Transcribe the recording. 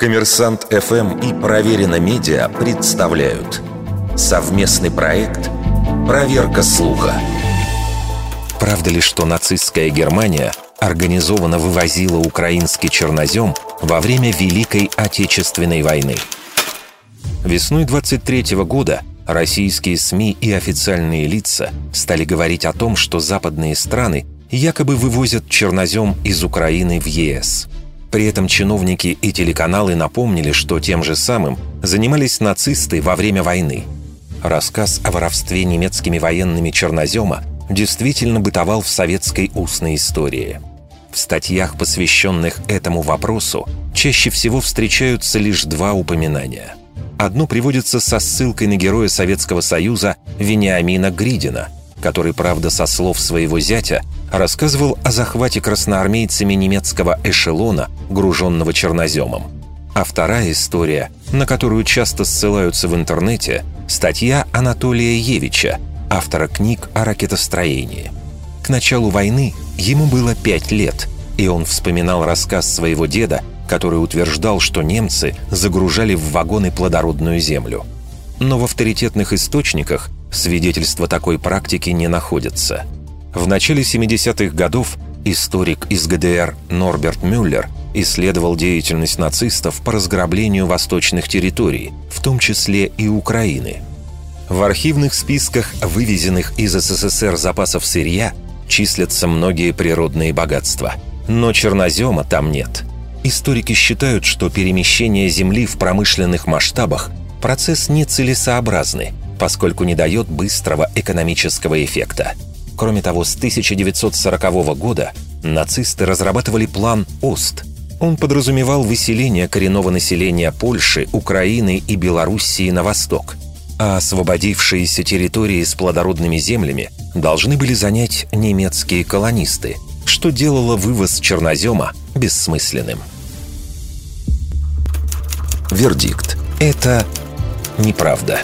Коммерсант ФМ и Проверено Медиа представляют совместный проект «Проверка слуха». Правда ли, что нацистская Германия организованно вывозила украинский чернозем во время Великой Отечественной войны? Весной 23 года российские СМИ и официальные лица стали говорить о том, что западные страны якобы вывозят чернозем из Украины в ЕС. При этом чиновники и телеканалы напомнили, что тем же самым занимались нацисты во время войны. Рассказ о воровстве немецкими военными чернозема действительно бытовал в советской устной истории. В статьях, посвященных этому вопросу, чаще всего встречаются лишь два упоминания. Одно приводится со ссылкой на героя Советского Союза Вениамина Гридина – который, правда, со слов своего зятя, рассказывал о захвате красноармейцами немецкого эшелона, груженного черноземом. А вторая история, на которую часто ссылаются в интернете, статья Анатолия Евича, автора книг о ракетостроении. К началу войны ему было пять лет, и он вспоминал рассказ своего деда, который утверждал, что немцы загружали в вагоны плодородную землю. Но в авторитетных источниках свидетельства такой практики не находятся. В начале 70-х годов историк из ГДР Норберт Мюллер исследовал деятельность нацистов по разграблению восточных территорий, в том числе и Украины. В архивных списках вывезенных из СССР запасов сырья числятся многие природные богатства, но чернозема там нет. Историки считают, что перемещение Земли в промышленных масштабах – процесс нецелесообразный, поскольку не дает быстрого экономического эффекта. Кроме того, с 1940 года нацисты разрабатывали план «Ост». Он подразумевал выселение коренного населения Польши, Украины и Белоруссии на восток, а освободившиеся территории с плодородными землями должны были занять немецкие колонисты, что делало вывоз чернозема бессмысленным. Вердикт. Это неправда.